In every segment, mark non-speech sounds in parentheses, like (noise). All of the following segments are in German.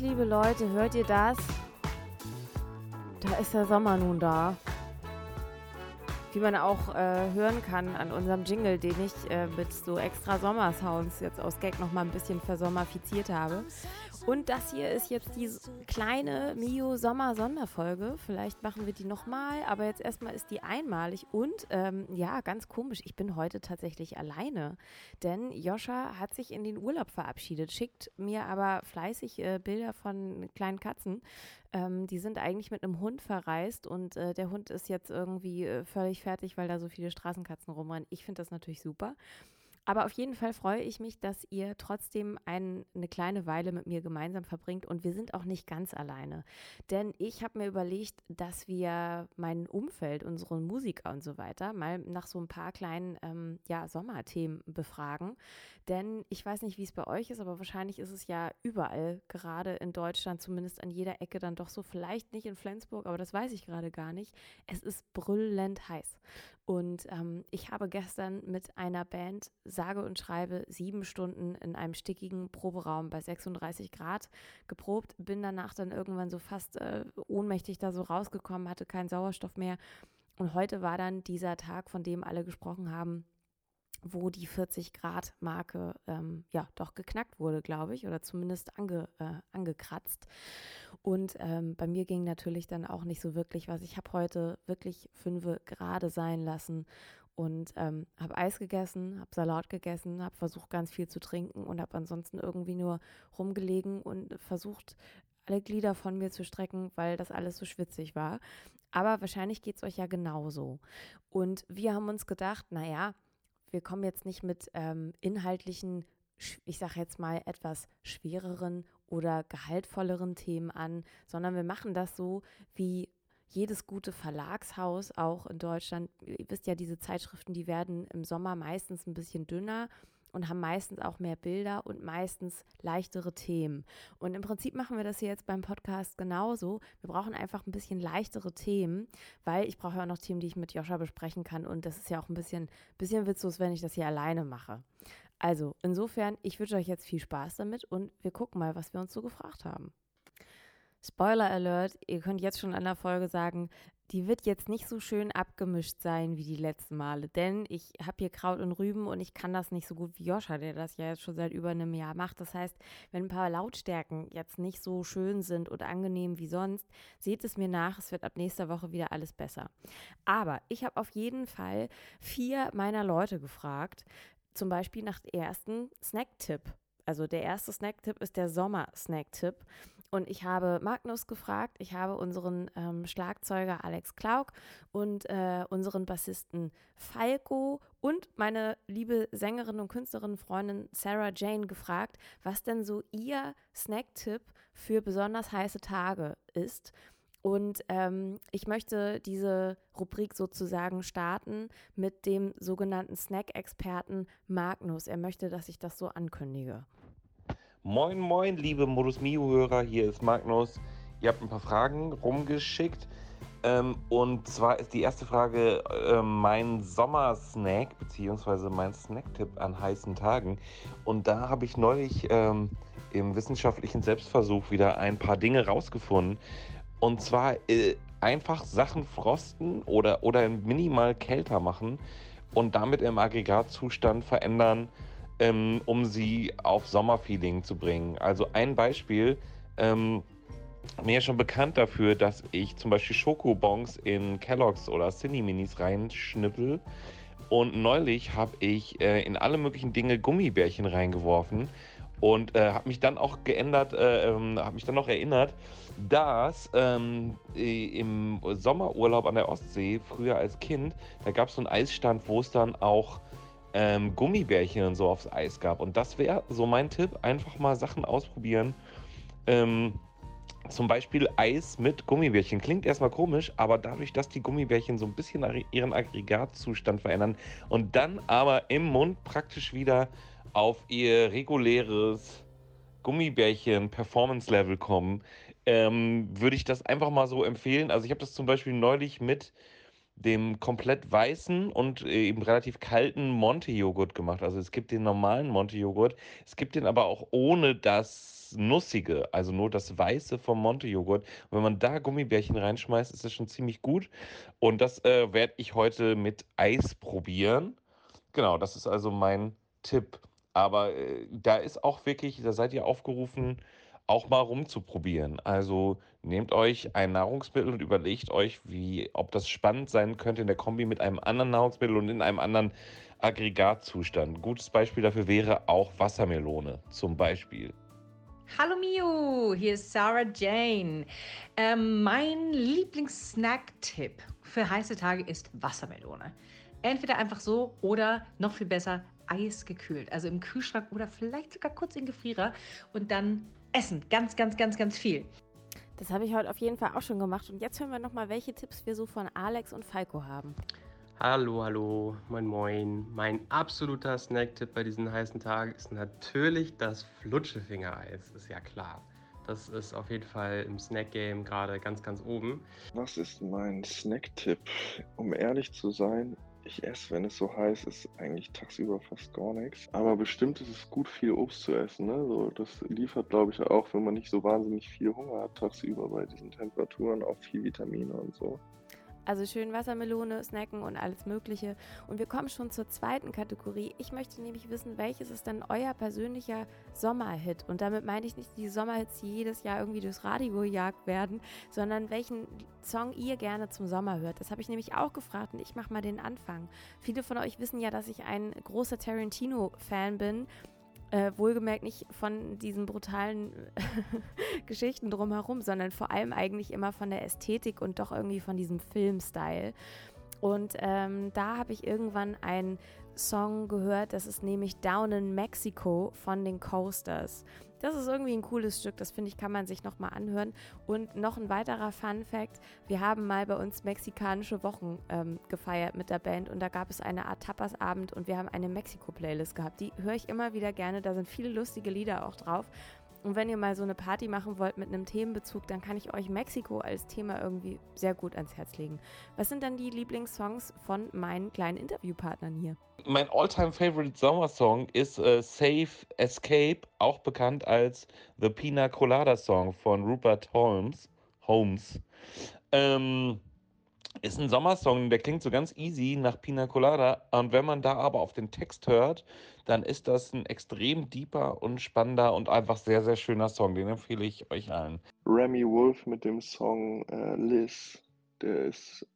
Liebe Leute, hört ihr das? Da ist der Sommer nun da. Wie man auch äh, hören kann an unserem Jingle, den ich äh, mit so extra Sommersounds jetzt aus Gag noch mal ein bisschen versommerfiziert habe. Und das hier ist jetzt die kleine Mio Sommer Sonderfolge. Vielleicht machen wir die nochmal, aber jetzt erstmal ist die einmalig. Und ähm, ja, ganz komisch, ich bin heute tatsächlich alleine. Denn Joscha hat sich in den Urlaub verabschiedet, schickt mir aber fleißig äh, Bilder von kleinen Katzen. Ähm, die sind eigentlich mit einem Hund verreist und äh, der Hund ist jetzt irgendwie äh, völlig fertig, weil da so viele Straßenkatzen rumrennen. Ich finde das natürlich super. Aber auf jeden Fall freue ich mich, dass ihr trotzdem ein, eine kleine Weile mit mir gemeinsam verbringt und wir sind auch nicht ganz alleine. Denn ich habe mir überlegt, dass wir mein Umfeld, unsere Musiker und so weiter, mal nach so ein paar kleinen ähm, ja, Sommerthemen befragen. Denn ich weiß nicht, wie es bei euch ist, aber wahrscheinlich ist es ja überall, gerade in Deutschland, zumindest an jeder Ecke dann doch so, vielleicht nicht in Flensburg, aber das weiß ich gerade gar nicht. Es ist brüllend heiß. Und ähm, ich habe gestern mit einer Band sage und schreibe sieben Stunden in einem stickigen Proberaum bei 36 Grad geprobt, bin danach dann irgendwann so fast äh, ohnmächtig da so rausgekommen, hatte keinen Sauerstoff mehr. Und heute war dann dieser Tag, von dem alle gesprochen haben, wo die 40 Grad Marke ähm, ja doch geknackt wurde, glaube ich, oder zumindest ange, äh, angekratzt. Und ähm, bei mir ging natürlich dann auch nicht so wirklich was. Ich habe heute wirklich fünf Grad sein lassen und ähm, habe Eis gegessen, habe Salat gegessen, habe versucht ganz viel zu trinken und habe ansonsten irgendwie nur rumgelegen und versucht alle Glieder von mir zu strecken, weil das alles so schwitzig war. Aber wahrscheinlich geht es euch ja genauso. Und wir haben uns gedacht, naja, wir kommen jetzt nicht mit ähm, inhaltlichen, ich sage jetzt mal etwas schwereren oder gehaltvolleren Themen an, sondern wir machen das so wie jedes gute Verlagshaus auch in Deutschland. Ihr wisst ja, diese Zeitschriften, die werden im Sommer meistens ein bisschen dünner und haben meistens auch mehr Bilder und meistens leichtere Themen. Und im Prinzip machen wir das hier jetzt beim Podcast genauso. Wir brauchen einfach ein bisschen leichtere Themen, weil ich brauche ja auch noch Themen, die ich mit Joscha besprechen kann. Und das ist ja auch ein bisschen, bisschen witzlos, wenn ich das hier alleine mache. Also, insofern, ich wünsche euch jetzt viel Spaß damit und wir gucken mal, was wir uns so gefragt haben. Spoiler Alert, ihr könnt jetzt schon an der Folge sagen, die wird jetzt nicht so schön abgemischt sein wie die letzten Male, denn ich habe hier Kraut und Rüben und ich kann das nicht so gut wie Joscha, der das ja jetzt schon seit über einem Jahr macht. Das heißt, wenn ein paar Lautstärken jetzt nicht so schön sind und angenehm wie sonst, seht es mir nach, es wird ab nächster Woche wieder alles besser. Aber ich habe auf jeden Fall vier meiner Leute gefragt, zum Beispiel nach dem ersten Snack-Tipp. Also der erste Snack-Tipp ist der Sommer-Snack-Tipp. Und ich habe Magnus gefragt, ich habe unseren ähm, Schlagzeuger Alex Klauk und äh, unseren Bassisten Falco und meine liebe Sängerin und Künstlerin Freundin Sarah Jane gefragt, was denn so ihr Snack-Tipp für besonders heiße Tage ist. Und ähm, ich möchte diese Rubrik sozusagen starten mit dem sogenannten Snack-Experten Magnus. Er möchte, dass ich das so ankündige. Moin, moin, liebe Modus Mio-Hörer, hier ist Magnus. Ihr habt ein paar Fragen rumgeschickt. Ähm, und zwar ist die erste Frage äh, mein Sommersnack, beziehungsweise mein Snacktipp an heißen Tagen. Und da habe ich neulich ähm, im wissenschaftlichen Selbstversuch wieder ein paar Dinge rausgefunden. Und zwar äh, einfach Sachen frosten oder, oder minimal kälter machen und damit im Aggregatzustand verändern ähm, um sie auf Sommerfeeling zu bringen. Also ein Beispiel, ähm, mir schon bekannt dafür, dass ich zum Beispiel Schokobons in Kelloggs oder Cine Minis reinschnippel. Und neulich habe ich äh, in alle möglichen Dinge Gummibärchen reingeworfen und äh, habe mich dann auch geändert, äh, ähm, habe mich dann noch erinnert, dass ähm, im Sommerurlaub an der Ostsee, früher als Kind, da gab es so einen Eisstand, wo es dann auch ähm, Gummibärchen und so aufs Eis gab. Und das wäre so mein Tipp, einfach mal Sachen ausprobieren. Ähm, zum Beispiel Eis mit Gummibärchen. Klingt erstmal komisch, aber dadurch, dass die Gummibärchen so ein bisschen ihren Aggregatzustand verändern und dann aber im Mund praktisch wieder auf ihr reguläres Gummibärchen-Performance-Level kommen, ähm, würde ich das einfach mal so empfehlen. Also ich habe das zum Beispiel neulich mit dem komplett weißen und äh, eben relativ kalten Monte-Joghurt gemacht. Also es gibt den normalen Monte-Joghurt, es gibt den aber auch ohne das Nussige, also nur das Weiße vom Monte-Joghurt. Und wenn man da Gummibärchen reinschmeißt, ist das schon ziemlich gut. Und das äh, werde ich heute mit Eis probieren. Genau, das ist also mein Tipp. Aber äh, da ist auch wirklich, da seid ihr aufgerufen, auch mal rumzuprobieren. Also nehmt euch ein Nahrungsmittel und überlegt euch, wie, ob das spannend sein könnte in der Kombi mit einem anderen Nahrungsmittel und in einem anderen Aggregatzustand. Gutes Beispiel dafür wäre auch Wassermelone zum Beispiel. Hallo Mio, hier ist Sarah Jane. Ähm, mein Lieblingssnack-Tipp für heiße Tage ist Wassermelone. Entweder einfach so oder noch viel besser eisgekühlt. Also im Kühlschrank oder vielleicht sogar kurz in Gefrierer und dann essen. Ganz, ganz, ganz, ganz viel. Das habe ich heute auf jeden Fall auch schon gemacht. Und jetzt hören wir nochmal, welche Tipps wir so von Alex und Falco haben. Hallo, hallo, moin, moin. Mein absoluter Snacktipp bei diesen heißen Tagen ist natürlich das Flutschefingereis, ist ja klar. Das ist auf jeden Fall im Snack-Game gerade ganz, ganz oben. Was ist mein Snacktipp? Um ehrlich zu sein, ich esse, wenn es so heiß ist, eigentlich tagsüber fast gar nichts. Aber bestimmt ist es gut, viel Obst zu essen. Ne? So, das liefert, glaube ich, auch, wenn man nicht so wahnsinnig viel Hunger hat tagsüber bei diesen Temperaturen, auch viel Vitamine und so. Also schön Wassermelone, Snacken und alles Mögliche. Und wir kommen schon zur zweiten Kategorie. Ich möchte nämlich wissen, welches ist denn euer persönlicher Sommerhit? Und damit meine ich nicht die Sommerhits, die jedes Jahr irgendwie durchs Radio gejagt werden, sondern welchen Song ihr gerne zum Sommer hört. Das habe ich nämlich auch gefragt und ich mache mal den Anfang. Viele von euch wissen ja, dass ich ein großer Tarantino-Fan bin äh, wohlgemerkt nicht von diesen brutalen (laughs) Geschichten drumherum, sondern vor allem eigentlich immer von der Ästhetik und doch irgendwie von diesem Filmstyle. Und ähm, da habe ich irgendwann einen Song gehört, das ist nämlich Down in Mexico von den Coasters. Das ist irgendwie ein cooles Stück, das finde ich, kann man sich nochmal anhören. Und noch ein weiterer Fun Fact: Wir haben mal bei uns mexikanische Wochen ähm, gefeiert mit der Band und da gab es eine Art Tapas-Abend und wir haben eine Mexiko-Playlist gehabt. Die höre ich immer wieder gerne, da sind viele lustige Lieder auch drauf. Und wenn ihr mal so eine Party machen wollt mit einem Themenbezug, dann kann ich euch Mexiko als Thema irgendwie sehr gut ans Herz legen. Was sind dann die Lieblingssongs von meinen kleinen Interviewpartnern hier? Mein all-time favorite Sommersong ist äh, Safe Escape, auch bekannt als The Pina Colada Song von Rupert Holmes. Holmes. Ähm, ist ein Sommersong, der klingt so ganz easy nach Pina Colada. Und wenn man da aber auf den Text hört, dann ist das ein extrem deeper und spannender und einfach sehr, sehr schöner Song. Den empfehle ich euch allen. Remy Wolf mit dem Song äh, Liz, der ist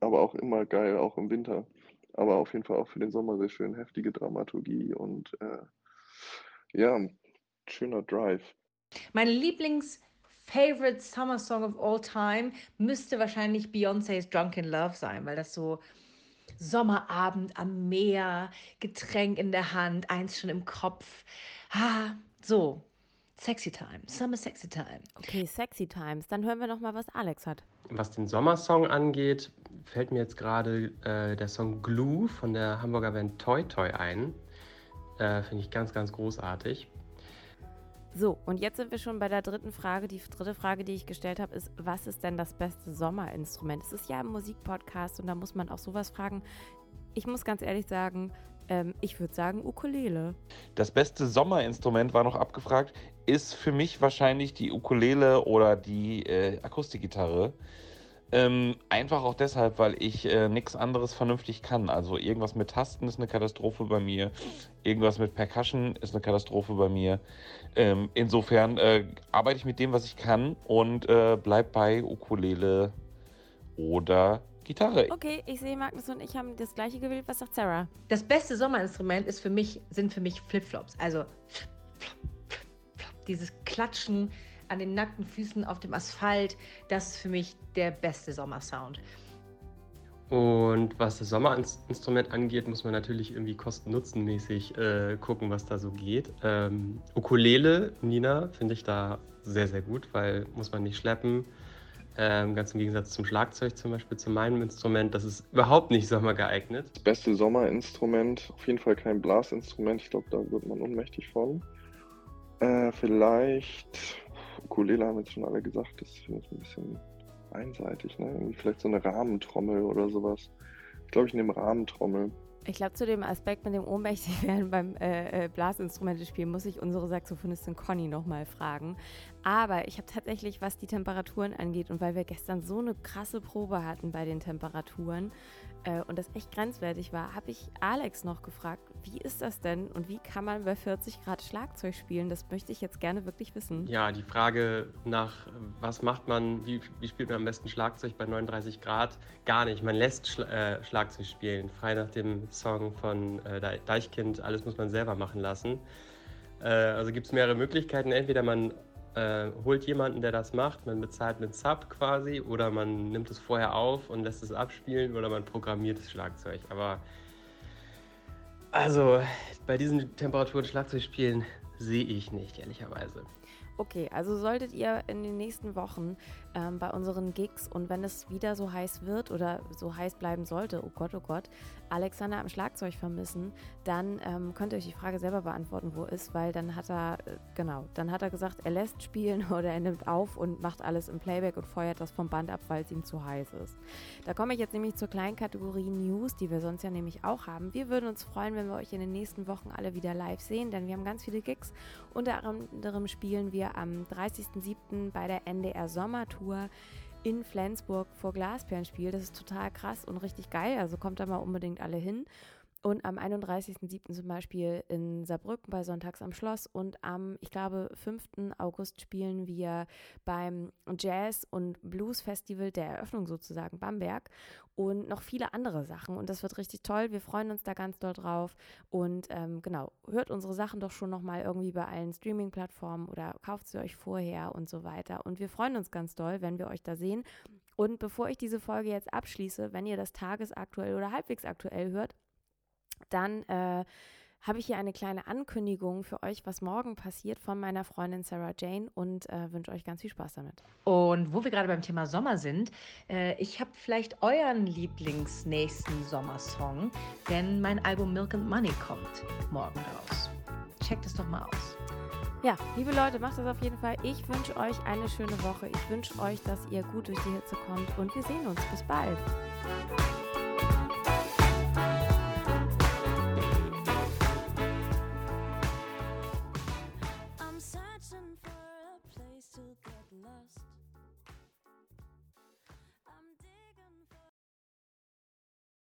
aber auch immer geil, auch im Winter. Aber auf jeden Fall auch für den Sommer sehr schön. Heftige Dramaturgie und äh, ja, schöner Drive. Mein Lieblings- Favorite Summer Song of all time müsste wahrscheinlich Beyoncé's Drunken Love sein, weil das so Sommerabend am Meer, Getränk in der Hand, eins schon im Kopf. Ah, so. Sexy Time, Summer Sexy Time. Okay, Sexy Times. Dann hören wir noch mal, was Alex hat. Was den Sommersong angeht, fällt mir jetzt gerade äh, der Song Glue von der Hamburger Band Toy Toy ein. Äh, Finde ich ganz, ganz großartig. So, und jetzt sind wir schon bei der dritten Frage. Die dritte Frage, die ich gestellt habe, ist, was ist denn das beste Sommerinstrument? Es ist ja ein Musikpodcast und da muss man auch sowas fragen. Ich muss ganz ehrlich sagen, ähm, ich würde sagen Ukulele. Das beste Sommerinstrument war noch abgefragt, ist für mich wahrscheinlich die Ukulele oder die äh, Akustikgitarre. Ähm, einfach auch deshalb, weil ich äh, nichts anderes vernünftig kann. Also irgendwas mit Tasten ist eine Katastrophe bei mir. Irgendwas mit Percussion ist eine Katastrophe bei mir. Ähm, insofern äh, arbeite ich mit dem, was ich kann und äh, bleib bei Ukulele oder Gitarre. Okay, ich sehe, Magnus und ich haben das gleiche gewählt. Was sagt Sarah? Das beste Sommerinstrument ist für mich, sind für mich Flipflops. Also flip, flop, flip, flop. dieses Klatschen an den nackten Füßen auf dem Asphalt, das ist für mich der beste Sommersound. Und was das Sommerinstrument angeht, muss man natürlich irgendwie kosten-nutzen-mäßig äh, gucken, was da so geht. Ähm, Ukulele, Nina, finde ich da sehr, sehr gut, weil muss man nicht schleppen. Ähm, ganz im Gegensatz zum Schlagzeug zum Beispiel, zu meinem Instrument, das ist überhaupt nicht sommergeeignet. Das beste Sommerinstrument, auf jeden Fall kein Blasinstrument, ich glaube, da wird man ohnmächtig von. Äh, vielleicht Ukulele haben jetzt schon alle gesagt, das finde ich ein bisschen einseitig. Ne? Irgendwie vielleicht so eine Rahmentrommel oder sowas. Ich glaube, ich nehme Rahmentrommel. Ich glaube, zu dem Aspekt mit dem ohnmächtig werden beim äh, äh, Blasinstrumente spielen, muss ich unsere Saxophonistin Conny nochmal fragen. Aber ich habe tatsächlich, was die Temperaturen angeht und weil wir gestern so eine krasse Probe hatten bei den Temperaturen, äh, und das echt grenzwertig war, habe ich Alex noch gefragt, wie ist das denn und wie kann man bei 40 Grad Schlagzeug spielen? Das möchte ich jetzt gerne wirklich wissen. Ja, die Frage nach, was macht man, wie, wie spielt man am besten Schlagzeug bei 39 Grad? Gar nicht. Man lässt Schla äh, Schlagzeug spielen, frei nach dem Song von äh, Deichkind, alles muss man selber machen lassen. Äh, also gibt es mehrere Möglichkeiten. Entweder man äh, holt jemanden, der das macht, man bezahlt mit Sub quasi oder man nimmt es vorher auf und lässt es abspielen oder man programmiert das Schlagzeug. Aber also bei diesen Temperaturen Schlagzeug spielen sehe ich nicht, ehrlicherweise. Okay, also solltet ihr in den nächsten Wochen ähm, bei unseren Gigs und wenn es wieder so heiß wird oder so heiß bleiben sollte, oh Gott, oh Gott, Alexander am Schlagzeug vermissen, dann ähm, könnt ihr euch die Frage selber beantworten, wo ist, weil dann hat er, äh, genau, dann hat er gesagt, er lässt spielen (laughs) oder er nimmt auf und macht alles im Playback und feuert das vom Band ab, weil es ihm zu heiß ist. Da komme ich jetzt nämlich zur kleinen Kategorie News, die wir sonst ja nämlich auch haben. Wir würden uns freuen, wenn wir euch in den nächsten Wochen alle wieder live sehen, denn wir haben ganz viele Gigs. Unter anderem spielen wir am 30.07. bei der NDR Sommertour in Flensburg vor Glasperlenspiel. Das ist total krass und richtig geil. Also kommt da mal unbedingt alle hin. Und am 31.07. zum Beispiel in Saarbrücken bei Sonntags am Schloss und am, ich glaube, 5. August spielen wir beim Jazz- und Blues-Festival der Eröffnung sozusagen Bamberg und noch viele andere Sachen. Und das wird richtig toll. Wir freuen uns da ganz doll drauf. Und ähm, genau, hört unsere Sachen doch schon nochmal irgendwie bei allen Streaming-Plattformen oder kauft sie euch vorher und so weiter. Und wir freuen uns ganz doll, wenn wir euch da sehen. Und bevor ich diese Folge jetzt abschließe, wenn ihr das tagesaktuell oder halbwegs aktuell hört, dann äh, habe ich hier eine kleine Ankündigung für euch, was morgen passiert von meiner Freundin Sarah Jane und äh, wünsche euch ganz viel Spaß damit. Und wo wir gerade beim Thema Sommer sind, äh, ich habe vielleicht euren Lieblingsnächsten Sommersong, denn mein Album Milk and Money kommt morgen raus. Checkt es doch mal aus. Ja, liebe Leute, macht das auf jeden Fall. Ich wünsche euch eine schöne Woche. Ich wünsche euch, dass ihr gut durch die Hitze kommt und wir sehen uns. Bis bald.